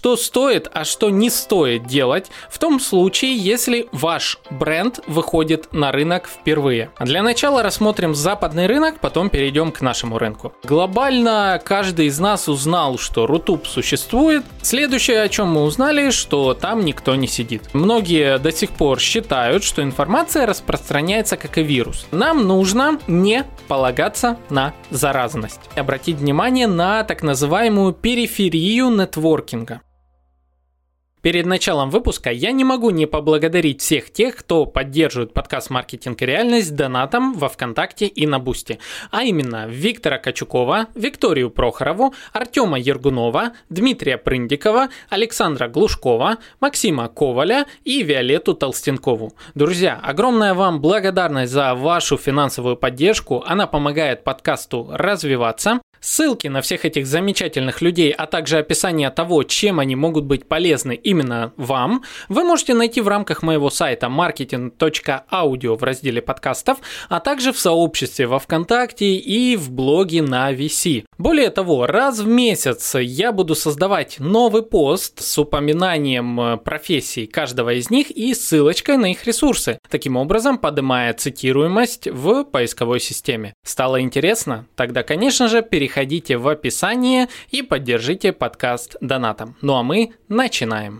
что стоит, а что не стоит делать в том случае, если ваш бренд выходит на рынок впервые. Для начала рассмотрим западный рынок, потом перейдем к нашему рынку. Глобально каждый из нас узнал, что Рутуб существует. Следующее, о чем мы узнали, что там никто не сидит. Многие до сих пор считают, что информация распространяется как и вирус. Нам нужно не полагаться на заразность. Обратить внимание на так называемую периферию нетворкинга. Перед началом выпуска я не могу не поблагодарить всех тех, кто поддерживает подкаст «Маркетинг и реальность» донатом во Вконтакте и на Бусти. А именно Виктора Качукова, Викторию Прохорову, Артема Ергунова, Дмитрия Прындикова, Александра Глушкова, Максима Коваля и Виолетту Толстенкову. Друзья, огромная вам благодарность за вашу финансовую поддержку. Она помогает подкасту развиваться. Ссылки на всех этих замечательных людей, а также описание того, чем они могут быть полезны именно вам, вы можете найти в рамках моего сайта marketing.audio в разделе подкастов, а также в сообществе во ВКонтакте и в блоге на VC. Более того, раз в месяц я буду создавать новый пост с упоминанием э, профессий каждого из них и ссылочкой на их ресурсы, таким образом поднимая цитируемость в поисковой системе. Стало интересно? Тогда, конечно же, переходите переходите в описание и поддержите подкаст донатом. Ну а мы начинаем.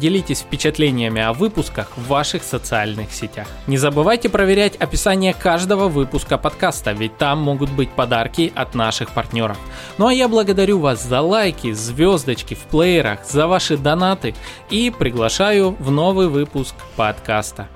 делитесь впечатлениями о выпусках в ваших социальных сетях. Не забывайте проверять описание каждого выпуска подкаста, ведь там могут быть подарки от наших партнеров. Ну а я благодарю вас за лайки, звездочки в плеерах, за ваши донаты и приглашаю в новый выпуск подкаста.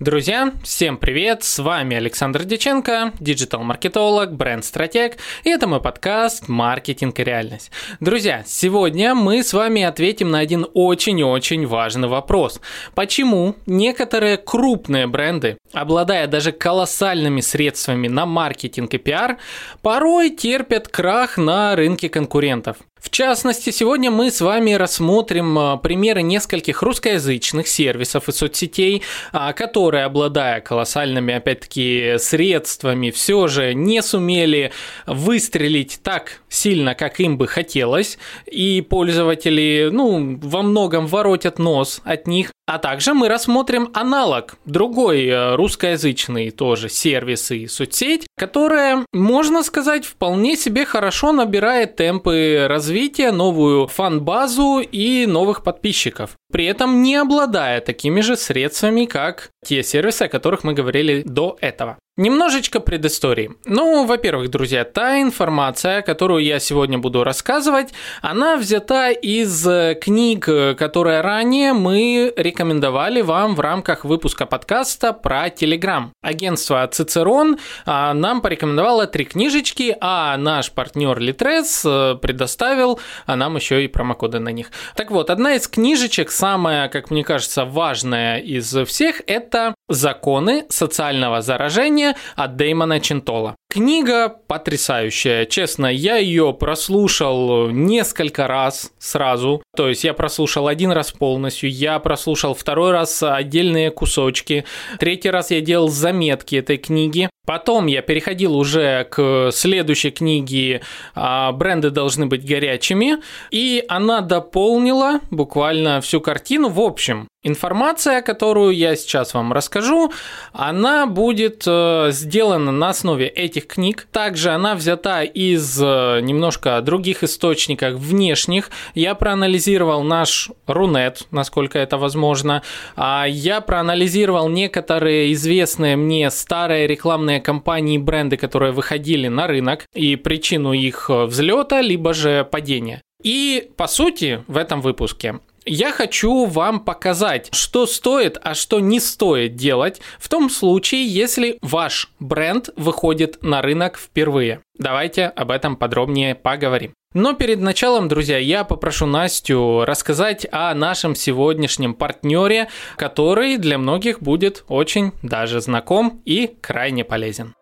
Друзья, всем привет! С вами Александр Деченко, диджитал-маркетолог, бренд-стратег, и это мой подкаст «Маркетинг и реальность». Друзья, сегодня мы с вами ответим на один очень-очень важный вопрос. Почему некоторые крупные бренды, обладая даже колоссальными средствами на маркетинг и пиар, порой терпят крах на рынке конкурентов? В частности, сегодня мы с вами рассмотрим а, примеры нескольких русскоязычных сервисов и соцсетей, а, которые, обладая колоссальными, опять-таки, средствами, все же не сумели выстрелить так сильно, как им бы хотелось, и пользователи, ну, во многом воротят нос от них. А также мы рассмотрим аналог, другой а, русскоязычный тоже сервис и соцсеть, которая, можно сказать, вполне себе хорошо набирает темпы развития, новую фан-базу и новых подписчиков. При этом не обладая такими же средствами, как те сервисы, о которых мы говорили до этого. Немножечко предыстории. Ну, во-первых, друзья, та информация, которую я сегодня буду рассказывать, она взята из э, книг, которые ранее мы рекомендовали вам в рамках выпуска подкаста про Telegram. Агентство Цицерон а, нам порекомендовало три книжечки, а наш партнер Litres э, предоставил а нам еще и промокоды на них. Так вот, одна из книжечек, самая, как мне кажется, важная из всех, это «Законы социального заражения» от Дэймона Чинтола. Книга потрясающая, честно, я ее прослушал несколько раз сразу, то есть я прослушал один раз полностью, я прослушал второй раз отдельные кусочки, третий раз я делал заметки этой книги, Потом я переходил уже к следующей книге а, «Бренды должны быть горячими», и она дополнила буквально всю картину. В общем, информация, которую я сейчас вам расскажу, она будет э, сделана на основе этих книг. Также она взята из э, немножко других источников внешних. Я проанализировал наш Рунет, насколько это возможно. А я проанализировал некоторые известные мне старые рекламные компании и бренды, которые выходили на рынок, и причину их взлета, либо же падения. И, по сути, в этом выпуске я хочу вам показать, что стоит, а что не стоит делать в том случае, если ваш бренд выходит на рынок впервые. Давайте об этом подробнее поговорим. Но перед началом, друзья, я попрошу Настю рассказать о нашем сегодняшнем партнере, который для многих будет очень даже знаком и крайне полезен.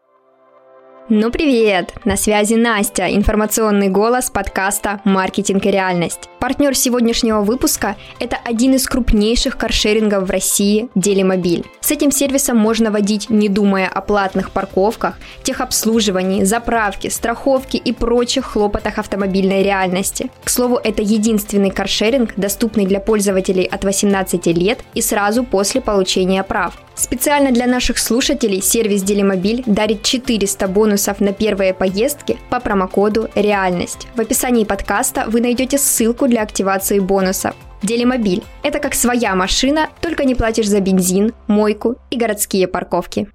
Ну привет! На связи Настя, информационный голос подкаста «Маркетинг и реальность». Партнер сегодняшнего выпуска – это один из крупнейших каршерингов в России – Делимобиль. С этим сервисом можно водить, не думая о платных парковках, техобслуживании, заправке, страховке и прочих хлопотах автомобильной реальности. К слову, это единственный каршеринг, доступный для пользователей от 18 лет и сразу после получения прав. Специально для наших слушателей сервис Делимобиль дарит 400 бонусов на первые поездки по промокоду «Реальность». В описании подкаста вы найдете ссылку для активации бонусов. Делимобиль – это как своя машина, только не платишь за бензин, мойку и городские парковки.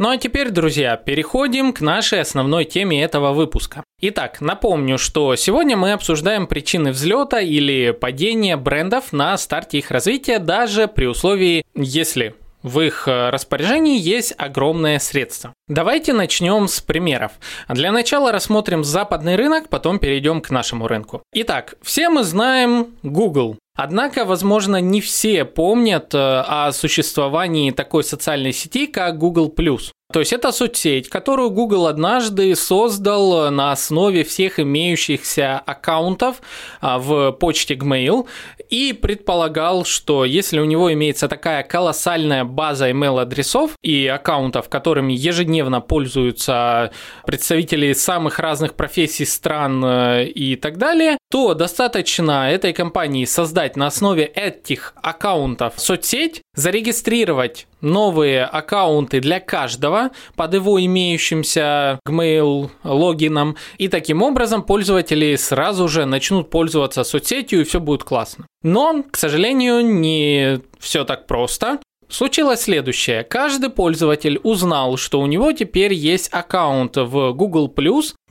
Ну а теперь, друзья, переходим к нашей основной теме этого выпуска. Итак, напомню, что сегодня мы обсуждаем причины взлета или падения брендов на старте их развития, даже при условии, если в их распоряжении есть огромное средство. Давайте начнем с примеров. Для начала рассмотрим западный рынок, потом перейдем к нашему рынку. Итак, все мы знаем Google. Однако, возможно, не все помнят э, о существовании такой социальной сети, как Google+. То есть это соцсеть, которую Google однажды создал на основе всех имеющихся аккаунтов а, в почте Gmail и предполагал, что если у него имеется такая колоссальная база email-адресов и аккаунтов, которыми ежедневно пользуются представители самых разных профессий, стран э, и так далее, то достаточно этой компании создать на основе этих аккаунтов соцсеть, зарегистрировать новые аккаунты для каждого под его имеющимся Gmail логином, и таким образом пользователи сразу же начнут пользоваться соцсетью и все будет классно. Но, к сожалению, не все так просто. Случилось следующее. Каждый пользователь узнал, что у него теперь есть аккаунт в Google+,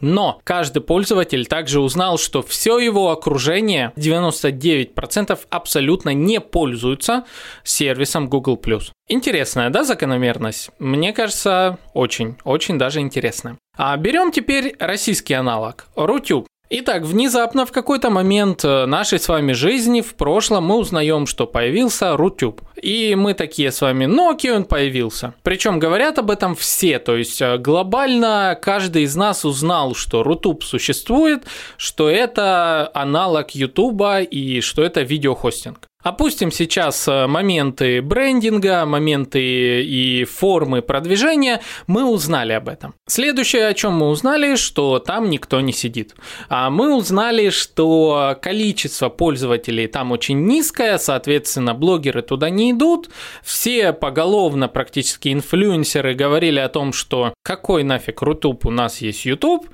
но каждый пользователь также узнал, что все его окружение, 99% абсолютно не пользуются сервисом Google+. Интересная, да, закономерность? Мне кажется, очень, очень даже интересная. А берем теперь российский аналог, Рутюб. Итак, внезапно в какой-то момент э, нашей с вами жизни в прошлом мы узнаем, что появился Рутюб. И мы такие с вами, ну окей, он появился. Причем говорят об этом все, то есть э, глобально каждый из нас узнал, что Рутуб существует, что это аналог Ютуба и что это видеохостинг. Опустим сейчас э, моменты брендинга, моменты и формы продвижения. Мы узнали об этом. Следующее, о чем мы узнали, что там никто не сидит. А мы узнали, что количество пользователей там очень низкое, соответственно, блогеры туда не идут. Все поголовно практически инфлюенсеры говорили о том, что какой нафиг Рутуб, у нас есть YouTube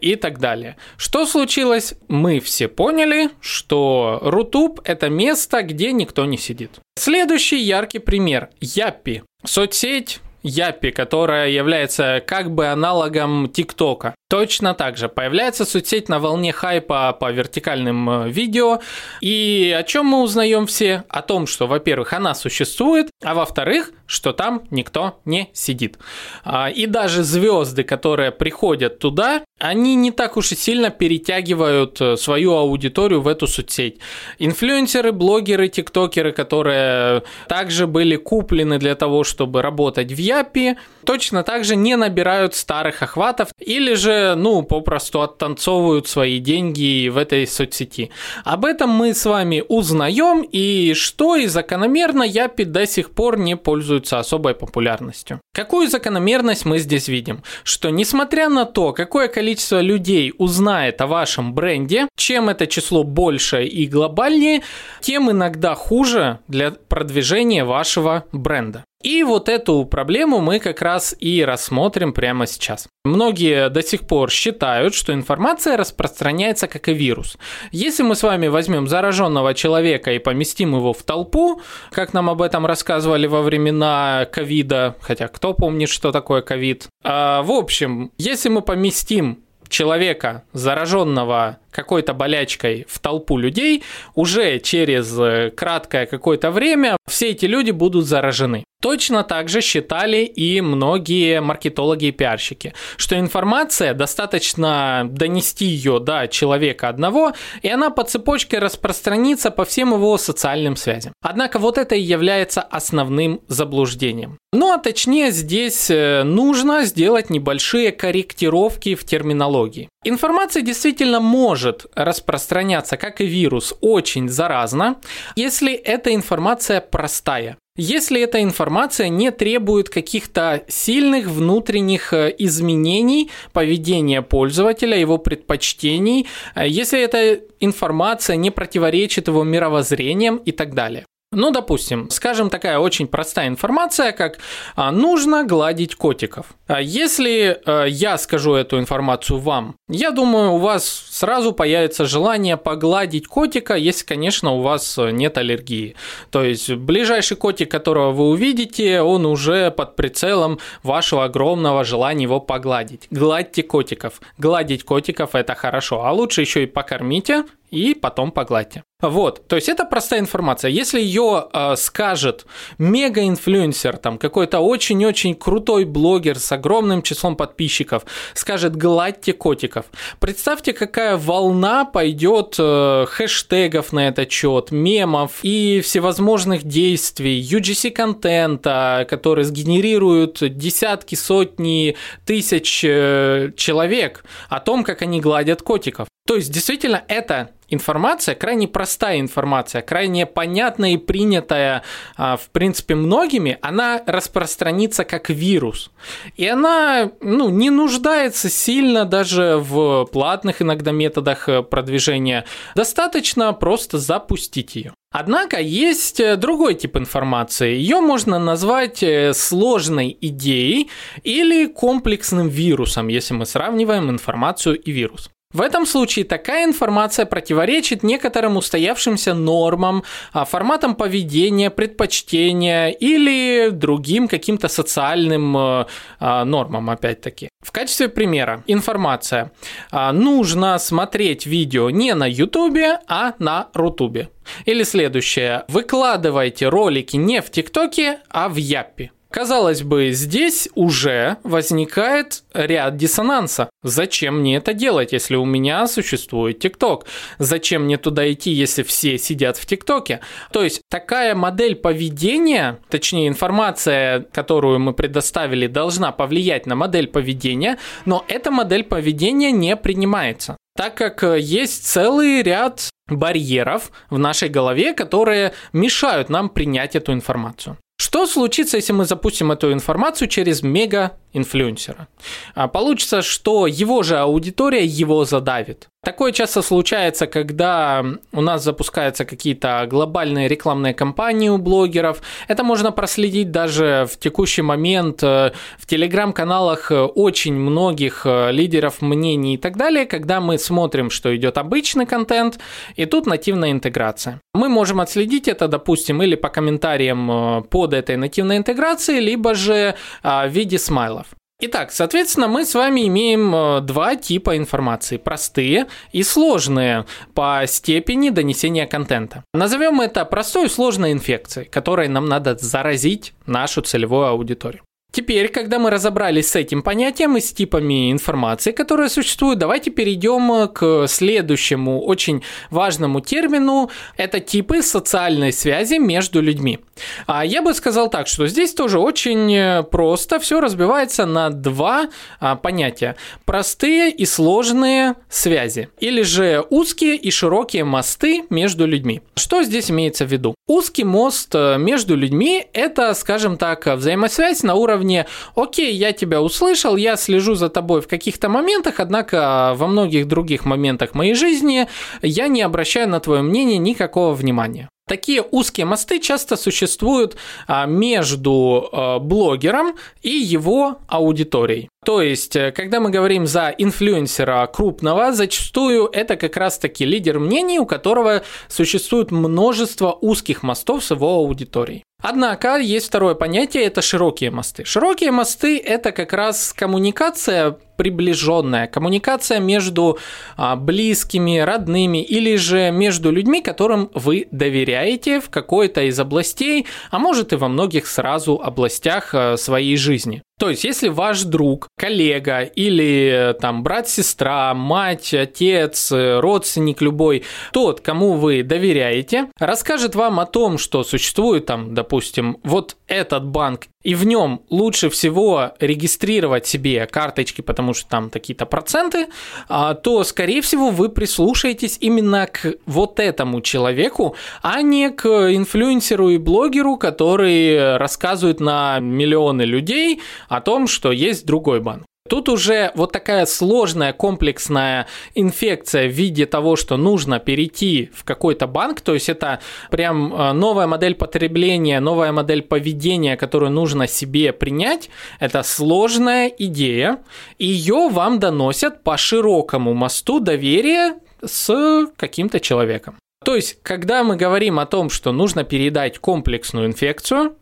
и так далее. Что случилось? Мы все поняли, что Рутуб это место, где никто не сидит. Следующий яркий пример – Yappy. Соцсеть, Япи, которая является как бы аналогом ТикТока. Точно так же появляется соцсеть на волне хайпа по вертикальным э, видео. И о чем мы узнаем все? О том, что, во-первых, она существует, а во-вторых, что там никто не сидит. А, и даже звезды, которые приходят туда, они не так уж и сильно перетягивают э, свою аудиторию в эту соцсеть. Инфлюенсеры, блогеры, тиктокеры, которые также были куплены для того, чтобы работать в Япи, точно так же не набирают старых охватов или же, ну, попросту оттанцовывают свои деньги в этой соцсети. Об этом мы с вами узнаем и что и закономерно Япи до сих пор не пользуются особой популярностью. Какую закономерность мы здесь видим? Что несмотря на то, какое количество людей узнает о вашем бренде, чем это число больше и глобальнее, тем иногда хуже для продвижения вашего бренда. И вот эту проблему мы как раз и рассмотрим прямо сейчас. Многие до сих пор считают, что информация распространяется как и вирус. Если мы с вами возьмем зараженного человека и поместим его в толпу, как нам об этом рассказывали во времена ковида, хотя кто помнит, что такое ковид. А, в общем, если мы поместим человека, зараженного какой-то болячкой в толпу людей, уже через э, краткое какое-то время все эти люди будут заражены. Точно так же считали и многие маркетологи и пиарщики, что информация достаточно донести ее до человека одного, и она по цепочке распространится по всем его социальным связям. Однако вот это и является основным заблуждением. Ну а точнее здесь э, нужно сделать небольшие корректировки в терминологии. Информация действительно может распространяться, как и вирус, очень заразно, если эта информация простая. Если эта информация не требует каких-то сильных внутренних э, изменений поведения пользователя, его предпочтений, э, если эта информация не противоречит его мировоззрениям и так далее. Ну, допустим, скажем, такая очень простая информация, как а, нужно гладить котиков. А если а, я скажу эту информацию вам, я думаю, у вас сразу появится желание погладить котика, если, конечно, у вас нет аллергии. То есть ближайший котик, которого вы увидите, он уже под прицелом вашего огромного желания его погладить. Гладьте котиков. Гладить котиков это хорошо, а лучше еще и покормите, и потом погладьте. Вот, то есть это простая информация. Если ее э, скажет мега-инфлюенсер, там какой-то очень-очень крутой блогер с огромным числом подписчиков, скажет гладьте котиков. Представьте, какая волна пойдет э, хэштегов на этот счет, мемов и всевозможных действий, UGC-контента, который сгенерируют десятки, сотни, тысяч э, человек о том, как они гладят котиков. То есть, действительно, это информация, крайне простая информация, крайне понятная и принятая, а, в принципе, многими, она распространится как вирус. И она ну, не нуждается сильно даже в платных иногда методах э, продвижения. Достаточно просто запустить ее. Однако есть э, другой тип информации. Ее можно назвать э, сложной идеей или комплексным вирусом, если мы сравниваем информацию и вирус. В этом случае такая информация противоречит некоторым устоявшимся нормам, а, форматам поведения, предпочтения или другим каким-то социальным э, а, нормам, опять-таки. В качестве примера, информация. А, нужно смотреть видео не на Ютубе, а на Рутубе. Или следующее. Выкладывайте ролики не в ТикТоке, а в Яппе. Казалось бы, здесь уже возникает ряд диссонанса. Зачем мне это делать, если у меня существует ТикТок? Зачем мне туда идти, если все сидят в ТикТоке? То есть такая модель поведения, точнее информация, которую мы предоставили, должна повлиять на модель поведения, но эта модель поведения не принимается так как есть целый ряд барьеров в нашей голове, которые мешают нам принять эту информацию. Что случится, если мы запустим эту информацию через мега-инфлюенсера? А, получится, что его же аудитория его задавит. Такое часто случается, когда у нас запускаются какие-то глобальные рекламные кампании у блогеров. Это можно проследить даже в текущий момент э, в телеграм-каналах очень многих э, лидеров мнений и так далее, когда мы смотрим, что идет обычный контент, и тут нативная интеграция. Мы можем отследить это, допустим, или по комментариям э, под этой нативной интеграцией, либо же в виде смайлов. Итак, соответственно, мы с вами имеем э, два типа информации. Простые и сложные по степени донесения контента. Назовем это простой и сложной инфекцией, которой нам надо заразить нашу целевую аудиторию. Теперь, когда мы разобрались с этим понятием и с типами информации, которые существуют, давайте перейдем к следующему очень важному термину. Это типы социальной связи между людьми. А я бы сказал так, что здесь тоже очень просто все разбивается на два а, понятия. Простые и сложные связи. Или же узкие и широкие мосты между людьми. Что здесь имеется в виду? Узкий мост э, между людьми – это, скажем так, взаимосвязь на уровне уровне «Окей, я тебя услышал, я слежу за тобой в каких-то моментах, однако во многих других моментах моей жизни я не обращаю на твое мнение никакого внимания». Такие узкие мосты часто существуют а, между а, блогером и его аудиторией. То есть, э, когда мы говорим за инфлюенсера крупного, зачастую это как раз-таки лидер мнений, у которого существует множество узких мостов с его аудиторией. Однако есть второе понятие – это широкие мосты. Широкие мосты – это как раз коммуникация приближенная, коммуникация между а, близкими, родными или же между людьми, которым вы доверяете в какой-то из областей, а может и во многих сразу областях а, своей жизни. То есть, если ваш друг, коллега или там брат, сестра, мать, отец, родственник любой, тот, кому вы доверяете, расскажет вам о том, что существует там, допустим, вот этот банк, и в нем лучше всего регистрировать себе карточки, потому что там какие-то проценты, а, то, скорее всего, вы прислушаетесь именно к вот этому человеку, а не к инфлюенсеру и блогеру, который рассказывает на миллионы людей о том, что есть другой банк. Тут уже вот такая сложная комплексная инфекция в виде того, что нужно перейти в какой-то банк, то есть это прям э, новая модель потребления, новая модель поведения, которую нужно себе принять, это сложная идея, ее вам доносят по широкому мосту доверия с каким-то человеком. То есть, когда мы говорим о том, что нужно передать комплексную инфекцию,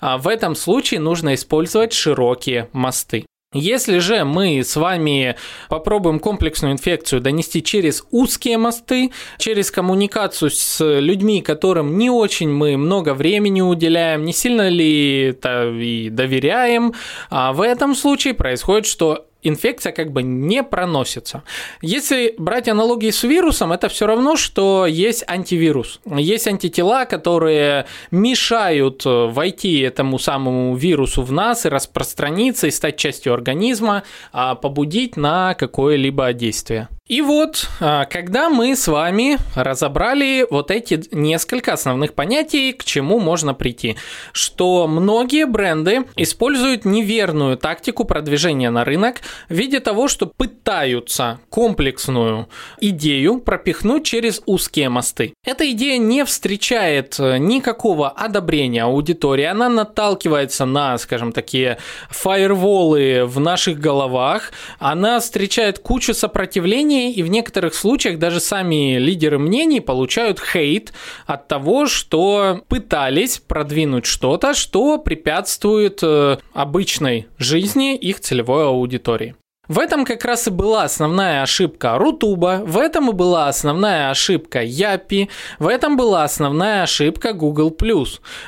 а, в этом случае нужно использовать широкие мосты. Если же мы с вами попробуем комплексную инфекцию донести через узкие мосты, через коммуникацию с людьми, которым не очень мы много времени уделяем, не сильно ли это и доверяем, а в этом случае происходит, что инфекция как бы не проносится. Если брать аналогии с вирусом, это все равно, что есть антивирус. Есть антитела, которые мешают э, войти этому самому вирусу в нас и распространиться, и стать частью организма, а побудить на какое-либо действие. И вот, а, когда мы с вами разобрали вот эти несколько основных понятий, к чему можно прийти, что многие бренды используют неверную тактику продвижения на рынок в виде того, что пытаются комплексную идею пропихнуть через узкие мосты. Эта идея не встречает э, никакого одобрения аудитории, она наталкивается на, скажем, такие фаерволы в наших головах, она встречает кучу сопротивления мнений, и в некоторых случаях даже сами лидеры мнений получают хейт от того, что пытались продвинуть что-то, что препятствует э, обычной жизни их целевой аудитории. В этом как раз и была основная ошибка Рутуба, в этом и была основная ошибка Япи, в этом была основная ошибка Google+,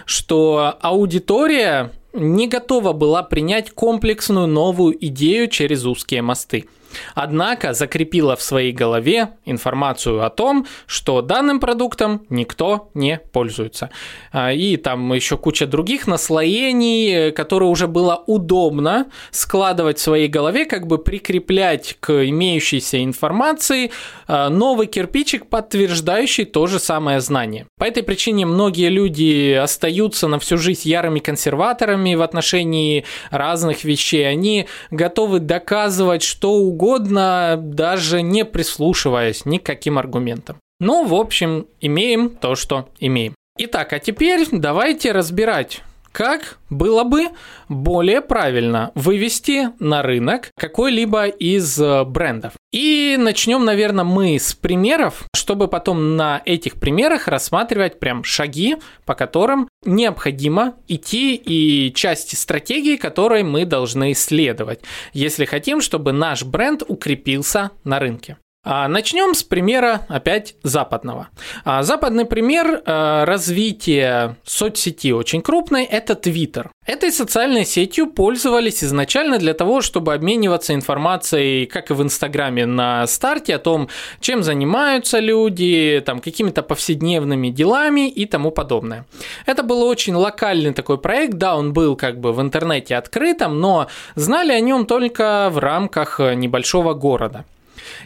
что аудитория не готова была принять комплексную новую идею через узкие мосты однако закрепила в своей голове информацию о том, что данным продуктом никто не пользуется. А, и там еще куча других наслоений, которые уже было удобно складывать в своей голове, как бы прикреплять к имеющейся информации а, новый кирпичик, подтверждающий то же самое знание. По этой причине многие люди остаются на всю жизнь ярыми консерваторами в отношении разных вещей. Они готовы доказывать что угодно, угодно, даже не прислушиваясь ни к каким аргументам. Ну, в общем, имеем то, что имеем. Итак, а теперь давайте разбирать, как было бы более правильно вывести на рынок какой-либо из э, брендов. И начнем, наверное, мы с примеров, чтобы потом на этих примерах рассматривать прям шаги, по которым необходимо идти и части стратегии, которые мы должны исследовать, если хотим, чтобы наш бренд укрепился на рынке. А, начнем с примера опять западного. А, западный пример а, развития соцсети очень крупной – это Twitter. Этой социальной сетью пользовались изначально для того, чтобы обмениваться информацией, как и в Инстаграме на старте, о том, чем занимаются люди, там, какими-то повседневными делами и тому подобное. Это был очень локальный такой проект, да, он был как бы в интернете открытым, но знали о нем только в рамках небольшого города.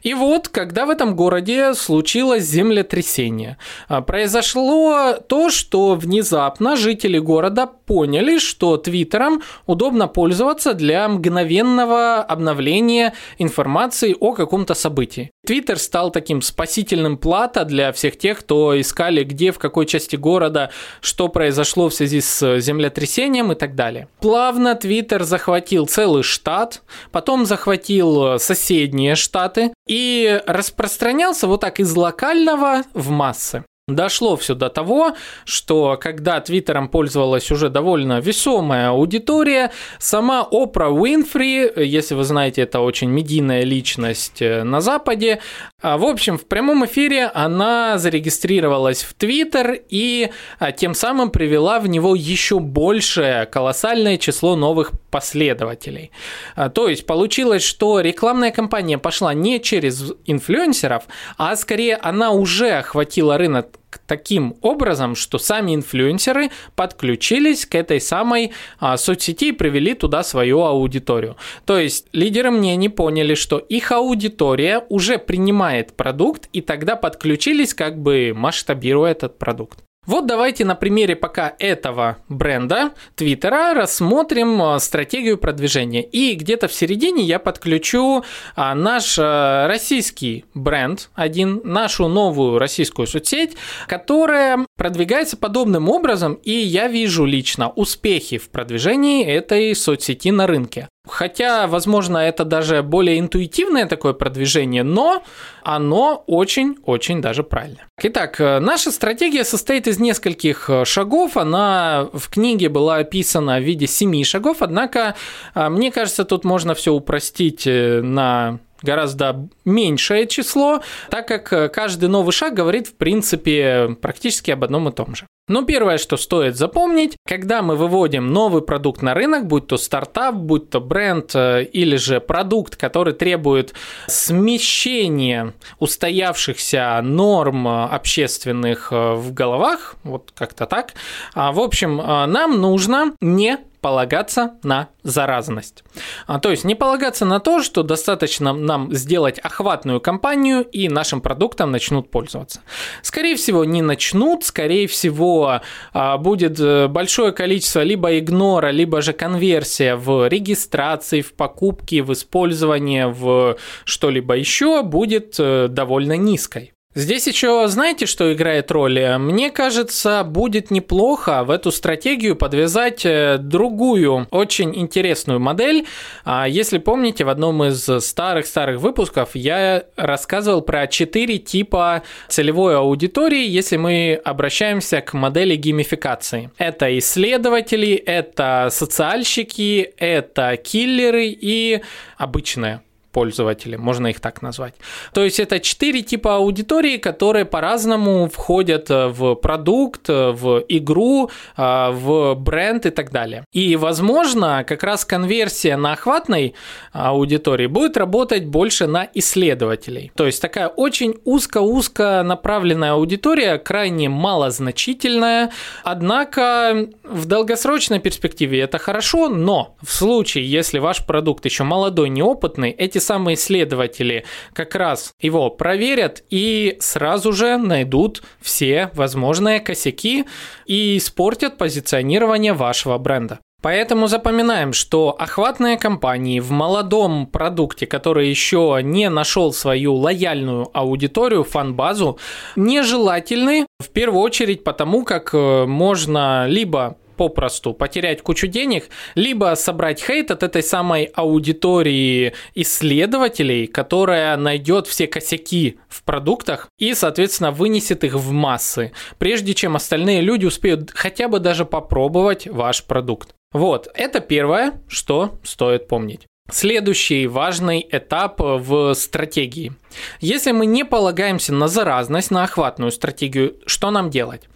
И вот, когда в этом городе случилось землетрясение, а, произошло то, что внезапно жители города поняли, что Твиттером удобно пользоваться для мгновенного обновления информации о каком-то событии. Твиттер стал таким спасительным плата для всех тех, кто искали, где, в какой части города, что произошло в связи с землетрясением и так далее. Плавно Твиттер захватил целый штат, потом захватил соседние штаты и распространялся вот так из локального в массы. Дошло все до того, что когда Твиттером пользовалась уже довольно весомая аудитория, сама Опра Уинфри, если вы знаете, это очень медийная личность э, на Западе, а, в общем, в прямом эфире она зарегистрировалась в Твиттер и а, тем самым привела в него еще большее колоссальное число новых последователей. А, то есть получилось, что рекламная кампания пошла не через инфлюенсеров, а скорее она уже охватила рынок таким образом, что сами инфлюенсеры подключились к этой самой а, соцсети и привели туда свою аудиторию. То есть лидеры мнений поняли, что их аудитория уже принимает продукт и тогда подключились, как бы масштабируя этот продукт. Вот давайте на примере пока этого бренда Твиттера рассмотрим а, стратегию продвижения. И где-то в середине я подключу а, наш а, российский бренд, один, нашу новую российскую соцсеть, которая продвигается подобным образом, и я вижу лично успехи в продвижении этой соцсети на рынке. Хотя, возможно, это даже более интуитивное такое продвижение, но оно очень-очень даже правильно. Итак, э, наша стратегия состоит из нескольких э, шагов. Она в книге была описана в виде семи шагов, однако, э, мне кажется, тут можно все упростить на гораздо меньшее число, так как каждый новый шаг говорит, в принципе, практически об одном и том же. Но первое, что стоит запомнить, когда мы выводим новый продукт на рынок, будь то стартап, будь то бренд э, или же продукт, который требует смещения устоявшихся норм общественных э, в головах, вот как-то так, а, в общем, э, нам нужно не полагаться на заразность. А, то есть не полагаться на то, что достаточно нам сделать охватную кампанию и нашим продуктом начнут пользоваться. Скорее всего, не начнут, скорее всего, а, будет э, большое количество либо игнора, либо же конверсия в регистрации, в покупки, в использование, в что-либо еще будет э, довольно низкой. Здесь еще знаете, что играет роль? Мне кажется, будет неплохо в эту стратегию подвязать э, другую очень интересную модель. А, если помните, в одном из старых-старых выпусков я рассказывал про четыре типа целевой аудитории, если мы обращаемся к модели геймификации. Это исследователи, это социальщики, это киллеры и обычные пользователи, можно их так назвать. То есть это четыре типа аудитории, которые по-разному входят э, в продукт, э, в игру, э, в бренд и так далее. И, возможно, как раз конверсия на охватной аудитории будет работать больше на исследователей. То есть такая очень узко-узко направленная аудитория, крайне малозначительная, однако в долгосрочной перспективе это хорошо, но в случае, если ваш продукт еще молодой, неопытный, эти самые исследователи как раз его проверят и сразу же найдут все возможные косяки и испортят позиционирование вашего бренда. Поэтому запоминаем, что охватные компании в молодом продукте, который еще не нашел свою лояльную аудиторию, фан-базу, нежелательны в первую очередь потому, как э, можно либо попросту потерять кучу денег, либо собрать хейт от этой самой аудитории исследователей, которая найдет все косяки в продуктах и, соответственно, вынесет их в массы, прежде чем остальные люди успеют хотя бы даже попробовать ваш продукт. Вот, это первое, что стоит помнить. Следующий важный этап в стратегии. Если мы не полагаемся на заразность, на охватную стратегию, что нам делать?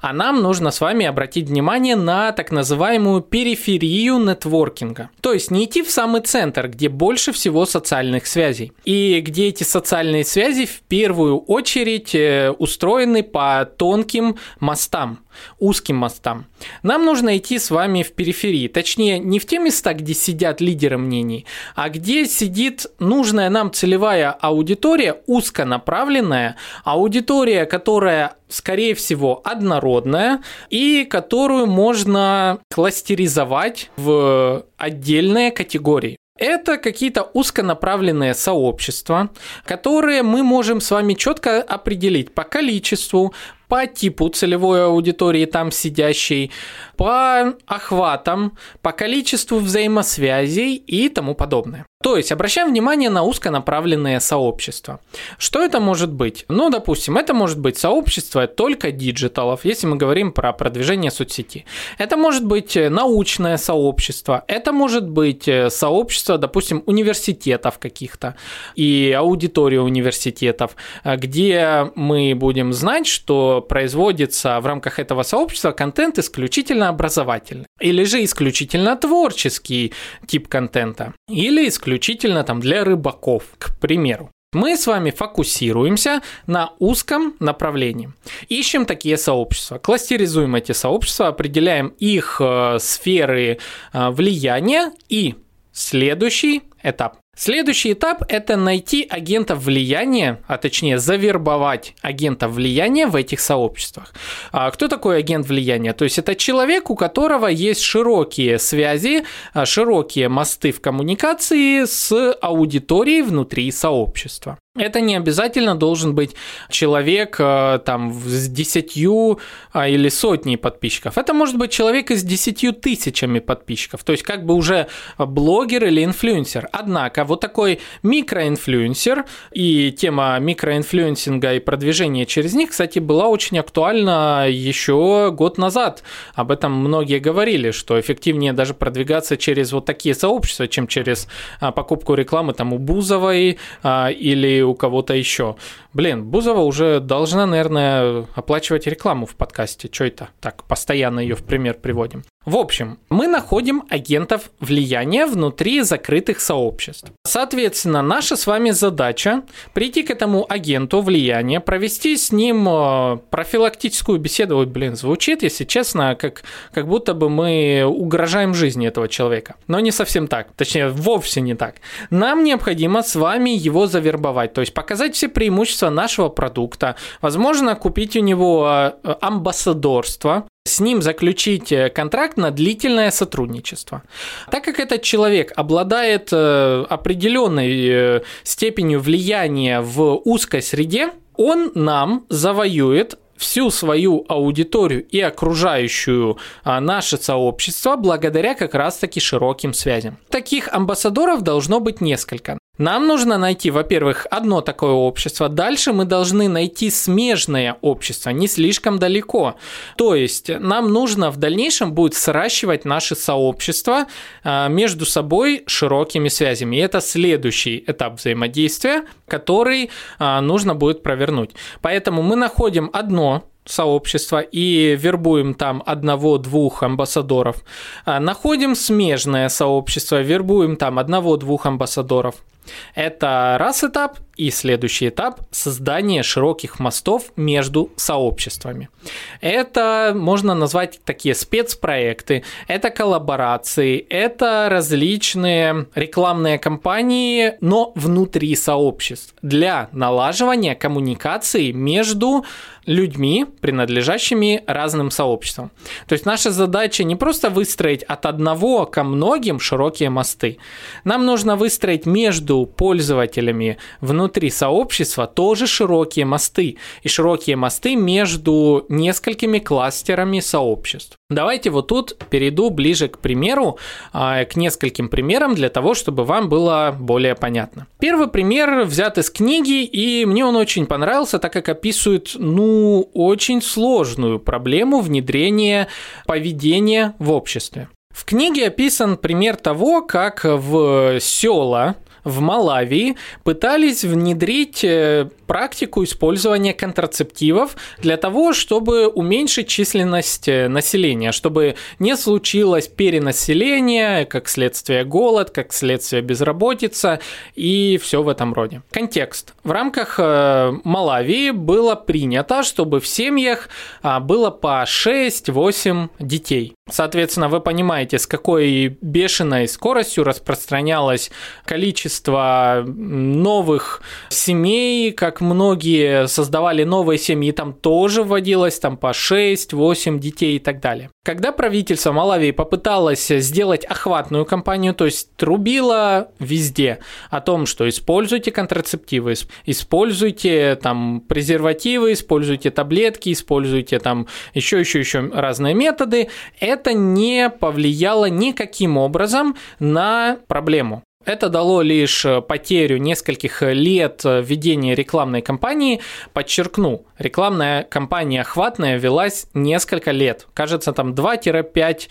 А нам нужно с вами обратить внимание на так называемую периферию нетворкинга. То есть не идти в самый центр, где больше всего социальных связей. И где эти социальные связи в первую очередь э, устроены по тонким мостам узким мостам. Нам нужно идти с вами в периферии, точнее не в те места, где сидят лидеры мнений, а где сидит нужная нам целевая аудитория, узконаправленная, аудитория, которая скорее всего, однородная и которую можно кластеризовать в отдельные категории. Это какие-то узконаправленные сообщества, которые мы можем с вами четко определить по количеству, по типу целевой аудитории там сидящей, по охватам, по количеству взаимосвязей и тому подобное. То есть обращаем внимание на узконаправленные сообщества. Что это может быть? Ну, допустим, это может быть сообщество только диджиталов, если мы говорим про продвижение соцсети. Это может быть научное сообщество, это может быть сообщество, допустим, университетов каких-то и аудитория университетов, где мы будем знать, что производится в рамках этого сообщества контент исключительно образовательный или же исключительно творческий тип контента или исключительно исключительно там для рыбаков, к примеру. Мы с вами фокусируемся на узком направлении. Ищем такие сообщества, кластеризуем эти сообщества, определяем их э, сферы э, влияния и следующий этап. Следующий этап – это найти агентов влияния, а точнее завербовать агентов влияния в этих сообществах. А кто такой агент влияния? То есть это человек, у которого есть широкие связи, а, широкие мосты в коммуникации с аудиторией внутри сообщества. Это не обязательно должен быть человек э, там с десятью а, или сотней подписчиков. Это может быть человек с десятью тысячами подписчиков. То есть как бы уже блогер или инфлюенсер. Однако вот такой микроинфлюенсер и тема микроинфлюенсинга и продвижения через них, кстати, была очень актуальна еще год назад. Об этом многие говорили, что эффективнее даже продвигаться через вот такие сообщества, чем через а, покупку рекламы там у Бузовой а, или у кого-то еще. Блин, Бузова уже должна, наверное, оплачивать рекламу в подкасте. Что это? Так, постоянно ее в пример приводим. В общем, мы находим агентов влияния внутри закрытых сообществ. Соответственно, наша с вами задача прийти к этому агенту влияния, провести с ним э, профилактическую беседу. Ой, блин, звучит, если честно, как, как будто бы мы угрожаем жизни этого человека. Но не совсем так, точнее, вовсе не так. Нам необходимо с вами его завербовать, то есть показать все преимущества нашего продукта, возможно, купить у него э, амбассадорство, с ним заключить э, контракт на длительное сотрудничество. Так как этот человек обладает э, определенной э, степенью влияния в узкой среде, он нам завоюет всю свою аудиторию и окружающую а, наше сообщество благодаря как раз-таки широким связям. Таких амбассадоров должно быть несколько. Нам нужно найти, во-первых, одно такое общество. Дальше мы должны найти смежное общество, не слишком далеко. То есть нам нужно в дальнейшем будет сращивать наши сообщества а, между собой широкими связями. И это следующий этап взаимодействия, который а, нужно будет провернуть. Поэтому мы находим одно сообщества и вербуем там одного-двух амбассадоров. А, находим смежное сообщество, вербуем там одного-двух амбассадоров. Это раз этап, и следующий этап – создание широких мостов между сообществами. Это можно назвать такие спецпроекты, это коллаборации, это различные рекламные кампании, но внутри сообществ для налаживания коммуникации между людьми, принадлежащими разным сообществам. То есть наша задача не просто выстроить от одного ко многим широкие мосты. Нам нужно выстроить между пользователями внутри сообщества тоже широкие мосты. И широкие мосты между несколькими кластерами сообществ. Давайте вот тут перейду ближе к примеру, а, к нескольким примерам для того, чтобы вам было более понятно. Первый пример взят из книги, и мне он очень понравился, так как описывает, ну, очень сложную проблему внедрения поведения в обществе. В книге описан пример того, как в села в Малавии пытались внедрить э, практику использования контрацептивов для того, чтобы уменьшить численность э, населения, чтобы не случилось перенаселение, как следствие голод, как следствие безработица и все в этом роде. Контекст. В рамках э, Малавии было принято, чтобы в семьях а, было по 6-8 детей. Соответственно, вы понимаете, с какой бешеной скоростью распространялось количество новых семей, как многие создавали новые семьи, там тоже вводилось там по 6-8 детей и так далее. Когда правительство Малавии попыталось сделать охватную кампанию, то есть трубило везде о том, что используйте контрацептивы, используйте там презервативы, используйте таблетки, используйте там еще, еще, еще разные методы, это не повлияло никаким образом на проблему. Это дало лишь потерю нескольких лет ведения рекламной кампании. Подчеркну, рекламная кампания «Охватная» велась несколько лет. Кажется, там 2-5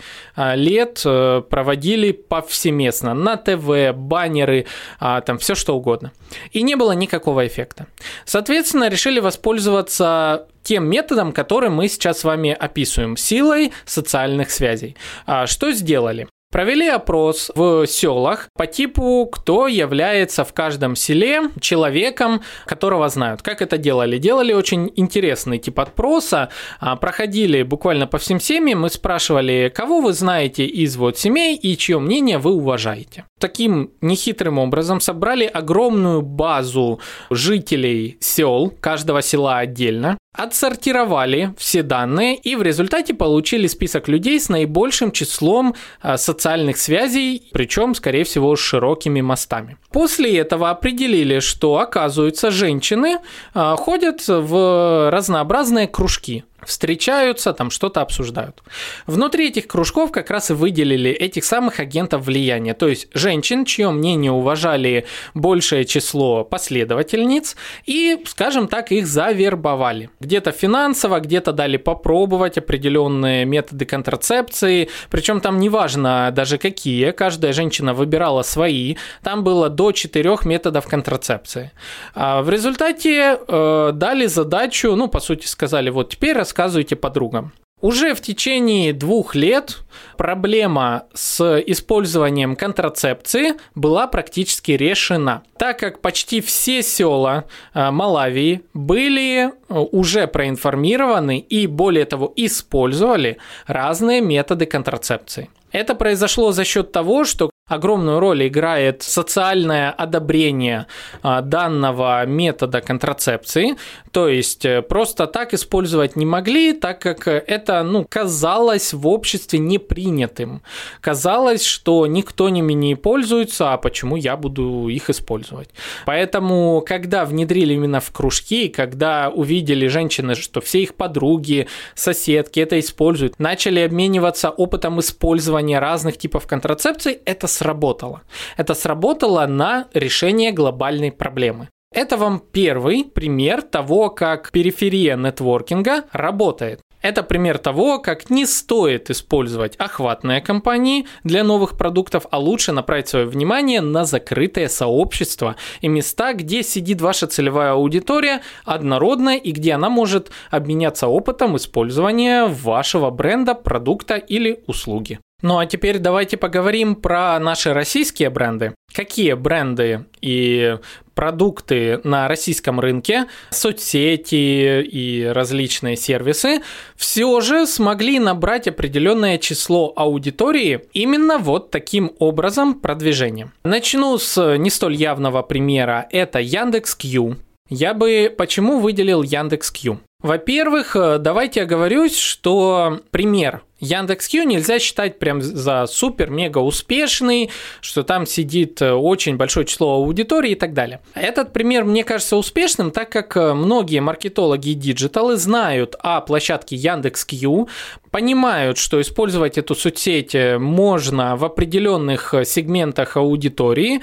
лет проводили повсеместно на ТВ, баннеры, там все что угодно. И не было никакого эффекта. Соответственно, решили воспользоваться тем методом, который мы сейчас с вами описываем, силой социальных связей. А что сделали? Провели опрос в селах по типу, кто является в каждом селе человеком, которого знают. Как это делали? Делали очень интересный тип опроса. А, проходили буквально по всем семьям, мы спрашивали, кого вы знаете из вот семей и чье мнение вы уважаете. Таким нехитрым образом собрали огромную базу жителей сел, каждого села отдельно, отсортировали все данные и в результате получили список людей с наибольшим числом а, социальных связей, причем, скорее всего, с широкими мостами. После этого определили, что, оказывается, женщины а, ходят в разнообразные кружки встречаются, там что-то обсуждают. Внутри этих кружков как раз и выделили этих самых агентов влияния, то есть женщин, чье мнение уважали большее число последовательниц, и, скажем так, их завербовали. Где-то финансово, где-то дали попробовать определенные методы контрацепции, причем там неважно даже какие, каждая женщина выбирала свои, там было до четырех методов контрацепции. А в результате э, дали задачу, ну, по сути, сказали, вот теперь рассказывайте подругам. Уже в течение двух лет проблема с использованием контрацепции была практически решена, так как почти все села э, Малавии были э, уже проинформированы и, более того, использовали разные методы контрацепции. Это произошло за счет того, что огромную роль играет социальное одобрение а, данного метода контрацепции. То есть э, просто так использовать не могли, так как это ну, казалось в обществе непринятым. Казалось, что никто ними не пользуется, а почему я буду их использовать. Поэтому, когда внедрили именно в кружки, когда увидели женщины, что все их подруги, соседки это используют, начали обмениваться опытом использования разных типов контрацепции, это сработало. Это сработало на решение глобальной проблемы. Это вам первый пример того, как периферия нетворкинга работает. Это пример того, как не стоит использовать охватные компании для новых продуктов, а лучше направить свое внимание на закрытое сообщество и места, где сидит ваша целевая аудитория однородная и где она может обменяться опытом использования вашего бренда, продукта или услуги. Ну а теперь давайте поговорим про наши российские бренды. Какие бренды и продукты на российском рынке, соцсети и различные сервисы все же смогли набрать определенное число аудитории именно вот таким образом продвижением. Начну с не столь явного примера. Это Яндекс.Кью. Я бы почему выделил Яндекс.Кью? Во-первых, давайте оговорюсь, что пример Яндекс.Кью нельзя считать прям за супер-мега успешный, что там сидит э, очень большое число аудитории и так далее. Этот пример мне кажется успешным, так как э, многие маркетологи и диджиталы знают о площадке Яндекс.Кью, понимают, что использовать эту соцсеть э, можно в определенных сегментах аудитории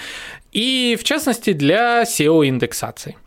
и в частности для SEO-индексации.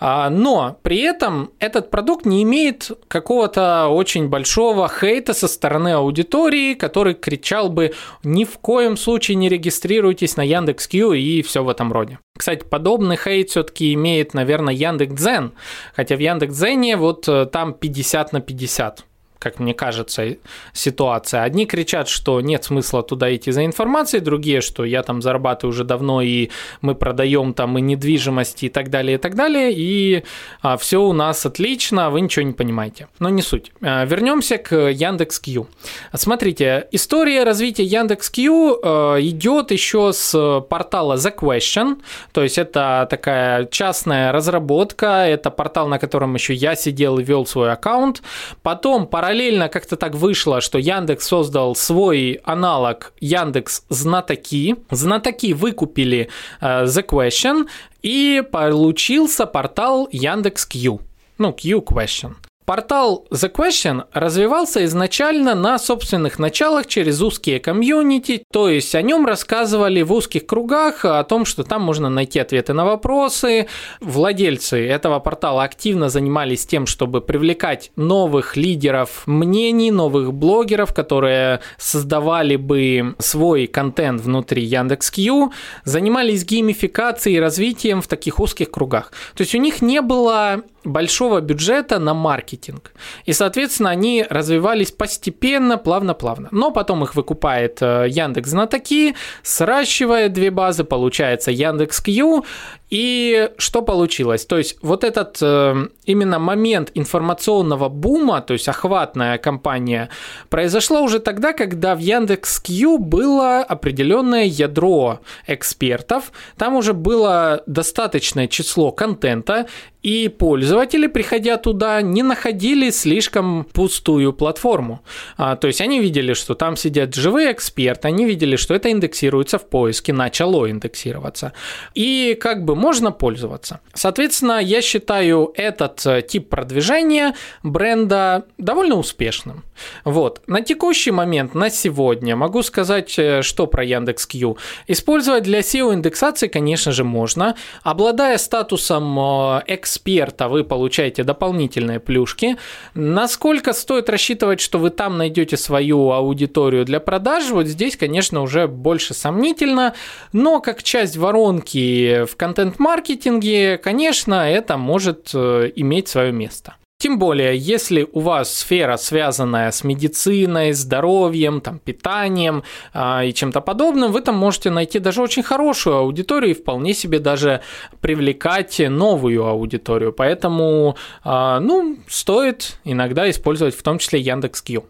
А, но при этом этот продукт не имеет какого-то очень большого хейта со стороны аудитории, который кричал бы ни в коем случае не регистрируйтесь на Яндекс.Кью и все в этом роде. Кстати, подобный хейт все-таки имеет, наверное, Яндекс.Дзен, хотя в Яндекс.Дзене вот э, там 50 на 50 как мне кажется, ситуация. Одни кричат, что нет смысла туда идти за информацией, другие, что я там зарабатываю уже давно, и мы продаем там и недвижимость, и так далее, и так далее, и а, все у нас отлично, вы ничего не понимаете. Но не суть. А, вернемся к Яндекс.Кью. Смотрите, история развития Яндекс.Кью а, идет еще с портала The Question, то есть это такая частная разработка, это портал, на котором еще я сидел и вел свой аккаунт. Потом пора параллельно как-то так вышло, что Яндекс создал свой аналог Яндекс Знатоки. Знатоки выкупили uh, The Question, и получился портал Яндекс Q. Ну, Q Question. Портал The Question развивался изначально на собственных началах через узкие комьюнити, то есть о нем рассказывали в узких кругах, о том, что там можно найти ответы на вопросы. Владельцы этого портала активно занимались тем, чтобы привлекать новых лидеров мнений, новых блогеров, которые создавали бы свой контент внутри Яндекс.Кью, занимались геймификацией и развитием в таких узких кругах. То есть у них не было большого бюджета на маркетинг. И, соответственно, они развивались постепенно, плавно-плавно. Но потом их выкупает э, Яндекс Знатоки, сращивает две базы, получается Яндекс Кью, и что получилось? То есть вот этот э, именно момент информационного бума, то есть охватная кампания, произошла уже тогда, когда в Яндекс.Кью было определенное ядро экспертов, там уже было достаточное число контента, и пользователи, приходя туда, не находили слишком пустую платформу. А, то есть они видели, что там сидят живые эксперты, они видели, что это индексируется в поиске, начало индексироваться. И как бы можно пользоваться. Соответственно, я считаю этот э, тип продвижения бренда довольно успешным. Вот. На текущий момент, на сегодня, могу сказать, э, что про Яндекс.Кью. Использовать для SEO-индексации, конечно же, можно. Обладая статусом э, эксперта, вы получаете дополнительные плюшки. Насколько стоит рассчитывать, что вы там найдете свою аудиторию для продаж, вот здесь, конечно, уже больше сомнительно, но как часть воронки в контент контент-маркетинге, конечно, это может э, иметь свое место. Тем более, если у вас сфера, связанная с медициной, здоровьем, там, питанием э, и чем-то подобным, вы там можете найти даже очень хорошую аудиторию и вполне себе даже привлекать новую аудиторию. Поэтому, э, ну, стоит иногда использовать в том числе Яндекс.Кью.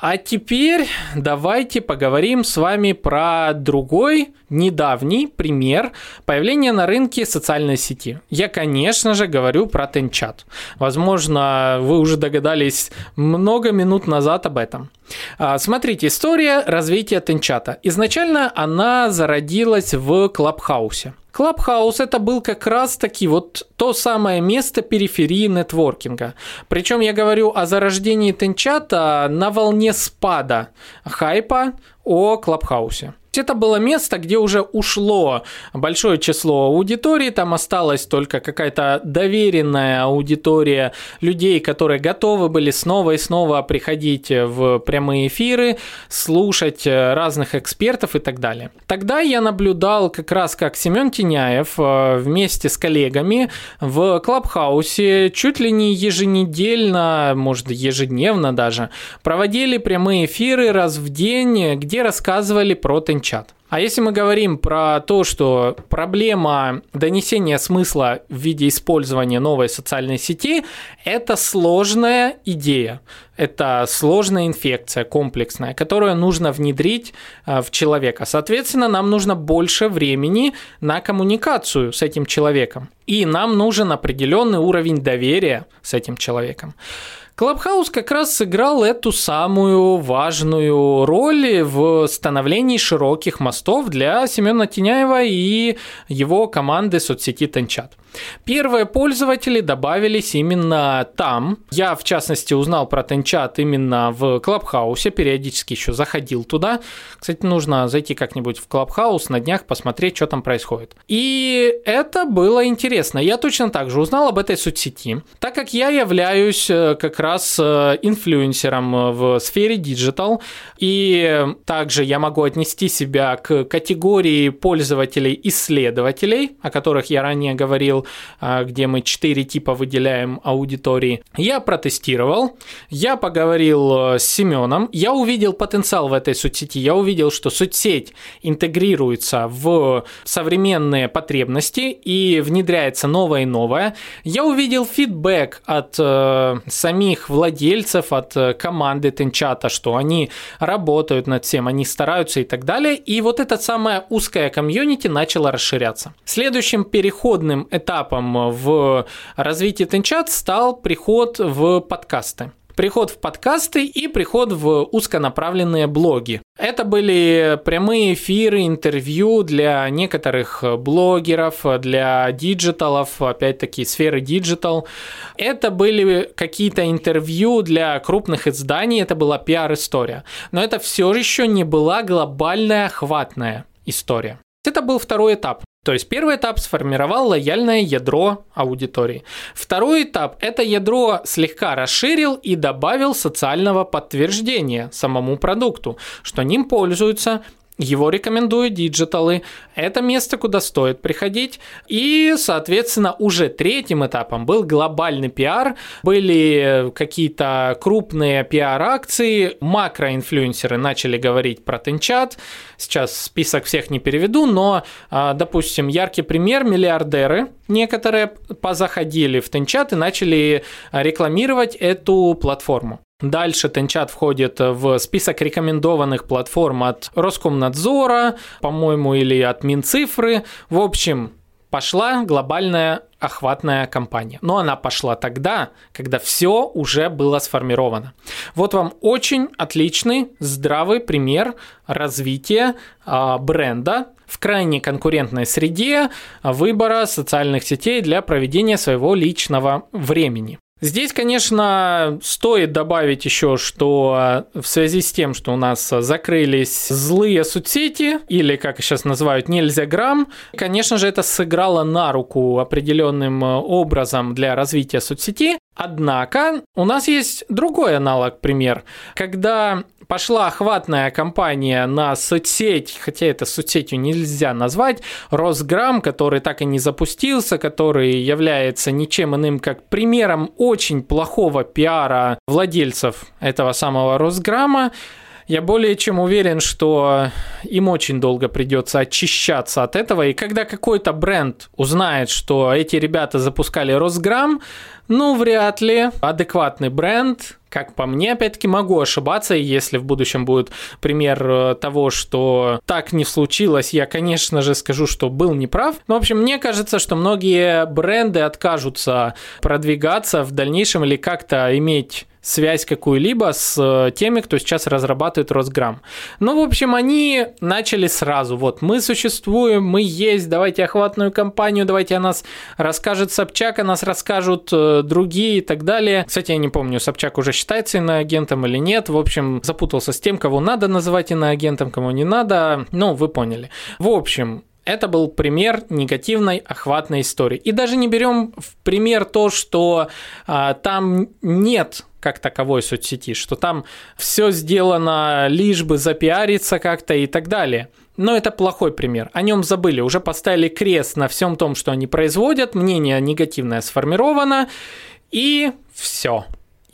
А теперь давайте поговорим с вами про другой недавний пример появления на рынке социальной сети. Я, конечно же, говорю про Тенчат. Возможно, вы уже догадались много минут назад об этом. А, смотрите, история развития Тенчата. Изначально она зародилась в Клабхаусе. Клабхаус это был как раз таки вот то самое место периферии нетворкинга. Причем я говорю о зарождении Тенчата на волне спада хайпа о Клабхаусе. Это было место, где уже ушло большое число аудитории, там осталась только какая-то доверенная аудитория людей, которые готовы были снова и снова приходить в прямые эфиры, слушать разных экспертов и так далее. Тогда я наблюдал как раз как Семен Теняев э, вместе с коллегами в Клабхаусе чуть ли не еженедельно, может ежедневно даже, проводили прямые эфиры раз в день, где рассказывали про тенчат чат. А если мы говорим про то, что проблема донесения смысла в виде использования новой социальной сети – это сложная идея, это сложная инфекция, комплексная, которую нужно внедрить э, в человека. Соответственно, нам нужно больше времени на коммуникацию с этим человеком. И нам нужен определенный уровень доверия с этим человеком. Клабхаус как раз сыграл эту самую важную роль в становлении широких мостов для Семена Теняева и его команды соцсети Тенчат. Первые пользователи добавились именно там. Я, в частности, узнал про Тенчат именно в Клабхаусе, периодически еще заходил туда. Кстати, нужно зайти как-нибудь в Клабхаус на днях, посмотреть, что там происходит. И это было интересно. Я точно так же узнал об этой соцсети, так как я являюсь э, как раз э, инфлюенсером в сфере диджитал, и также я могу отнести себя к категории пользователей-исследователей, о которых я ранее говорил, а, где мы четыре типа выделяем аудитории. Я протестировал, я поговорил э, с Семеном, я увидел потенциал в этой соцсети, я увидел, что соцсеть интегрируется в современные потребности и внедряется новое и новое. Я увидел фидбэк от э, самих владельцев, от э, команды Тенчата, что они работают над всем, они стараются и так далее. И вот эта самая узкая комьюнити начала расширяться. Следующим переходным этапом в развитии Тенчат стал приход в подкасты. Приход в подкасты и приход в узконаправленные блоги. Это были прямые эфиры, интервью для некоторых блогеров, для диджиталов, опять-таки сферы диджитал. Это были какие-то интервью для крупных изданий, это была пиар-история. Но это все еще не была глобальная охватная история. Это был второй этап. То есть первый этап сформировал лояльное ядро аудитории. Второй этап – это ядро слегка расширил и добавил социального подтверждения самому продукту, что ним пользуются его рекомендуют диджиталы. Это место, куда стоит приходить. И, соответственно, уже третьим этапом был глобальный пиар. Были какие-то крупные пиар-акции. Макроинфлюенсеры начали говорить про Тенчат. Сейчас список всех не переведу, но, а, допустим, яркий пример – миллиардеры. Некоторые позаходили в Тенчат и начали рекламировать эту платформу. Дальше Тенчат входит в список рекомендованных платформ от Роскомнадзора, по-моему, или от Минцифры. В общем, пошла глобальная охватная кампания. Но она пошла тогда, когда все уже было сформировано. Вот вам очень отличный, здравый пример развития э, бренда в крайне конкурентной среде выбора социальных сетей для проведения своего личного времени. Здесь, конечно, стоит добавить еще, что в связи с тем, что у нас закрылись злые соцсети, или, как сейчас называют, нельзя грамм, конечно же, это сыграло на руку определенным образом для развития соцсети. Однако у нас есть другой аналог пример, когда пошла охватная кампания на соцсеть, хотя это соцсетью нельзя назвать, Росграм, который так и не запустился, который является ничем иным, как примером очень плохого пиара владельцев этого самого Росграма, я более чем уверен, что им очень долго придется очищаться от этого. И когда какой-то бренд узнает, что эти ребята запускали Росграм, ну, вряд ли. Адекватный бренд, как по мне, опять-таки, могу ошибаться, если в будущем будет пример э, того, что так не случилось, я, конечно же, скажу, что был неправ. Но, в общем, мне кажется, что многие бренды откажутся продвигаться в дальнейшем или как-то иметь связь какую-либо с э, теми, кто сейчас разрабатывает Росграм. Ну, в общем, они начали сразу. Вот, мы существуем, мы есть, давайте охватную кампанию, давайте о нас расскажет Собчак, о нас расскажут э, другие и так далее. Кстати, я не помню, Собчак уже считается иноагентом или нет. В общем, запутался с тем, кого надо называть иноагентом, кого не надо. Ну, вы поняли. В общем, это был пример негативной охватной истории. И даже не берем в пример то, что а, там нет как таковой соцсети, что там все сделано лишь бы запиариться как-то и так далее. Но это плохой пример. О нем забыли, уже поставили крест на всем том, что они производят, мнение негативное сформировано, и все.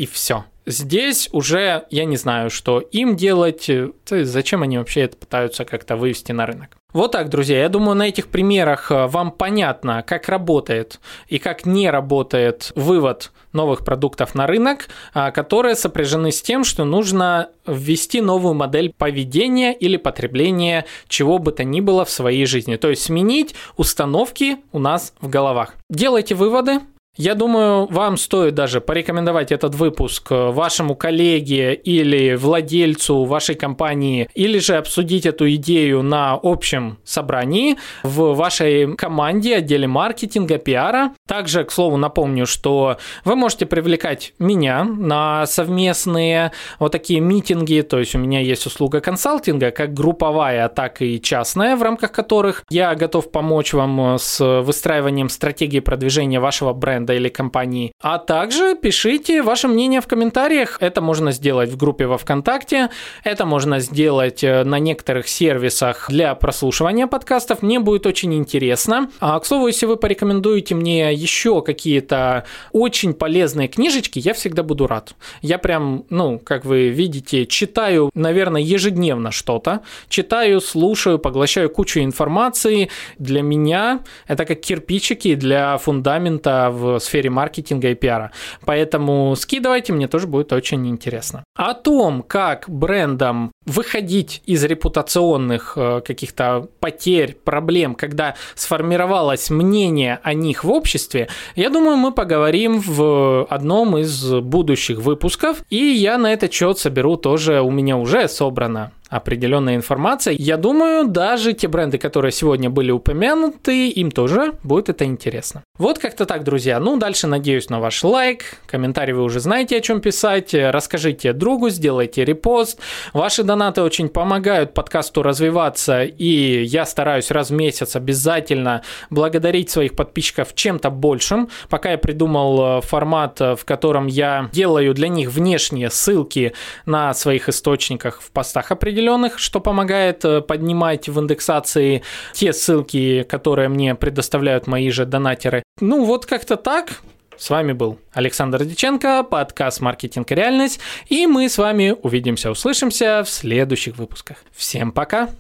И все. Здесь уже я не знаю, что им делать, зачем они вообще это пытаются как-то вывести на рынок. Вот так, друзья, я думаю, на этих примерах э, вам понятно, как работает и как не работает вывод новых продуктов на рынок, а, которые сопряжены с тем, что нужно ввести новую модель поведения или потребления чего бы то ни было в своей жизни. То есть сменить установки у нас в головах. Делайте выводы, я думаю, вам стоит даже порекомендовать этот выпуск э, вашему коллеге или владельцу вашей компании, или же обсудить эту идею на общем собрании в вашей команде, отделе маркетинга, пиара. Также, к слову, напомню, что вы можете привлекать меня на совместные вот такие митинги, то есть у меня есть услуга консалтинга, как групповая, так и частная, в рамках которых я готов помочь вам с выстраиванием стратегии продвижения вашего бренда бренда или компании. А также пишите ваше мнение в комментариях. Это можно сделать в группе во ВКонтакте, это можно сделать э, на некоторых сервисах для прослушивания подкастов. Мне будет очень интересно. А, к слову, если вы порекомендуете мне еще какие-то очень полезные книжечки, я всегда буду рад. Я прям, ну, как вы видите, читаю, наверное, ежедневно что-то. Читаю, слушаю, поглощаю кучу информации. Для меня это как кирпичики для фундамента в сфере маркетинга и пиара. Поэтому скидывайте, мне тоже будет очень интересно. О том, как брендам выходить из репутационных э, каких-то потерь, проблем, когда сформировалось мнение о них в обществе, я думаю, мы поговорим в одном из будущих выпусков, и я на этот счет соберу тоже, у меня уже собрано определенная информация. Я думаю, даже те бренды, которые сегодня были упомянуты, им тоже будет это интересно. Вот как-то так, друзья. Ну, дальше надеюсь на ваш лайк. Комментарий вы уже знаете, о чем писать. Расскажите другу, сделайте репост. Ваши донаты очень помогают подкасту развиваться, и я стараюсь раз в месяц обязательно благодарить своих подписчиков чем-то большим. Пока я придумал э, формат, э, в котором я делаю для них внешние ссылки на своих источниках в постах определенных, что помогает э, поднимать в индексации те ссылки, которые мне предоставляют мои же донатеры. Ну вот как-то так. С вами был Александр Диченко, подкаст «Маркетинг и реальность», и мы с вами увидимся, услышимся в следующих выпусках. Всем пока!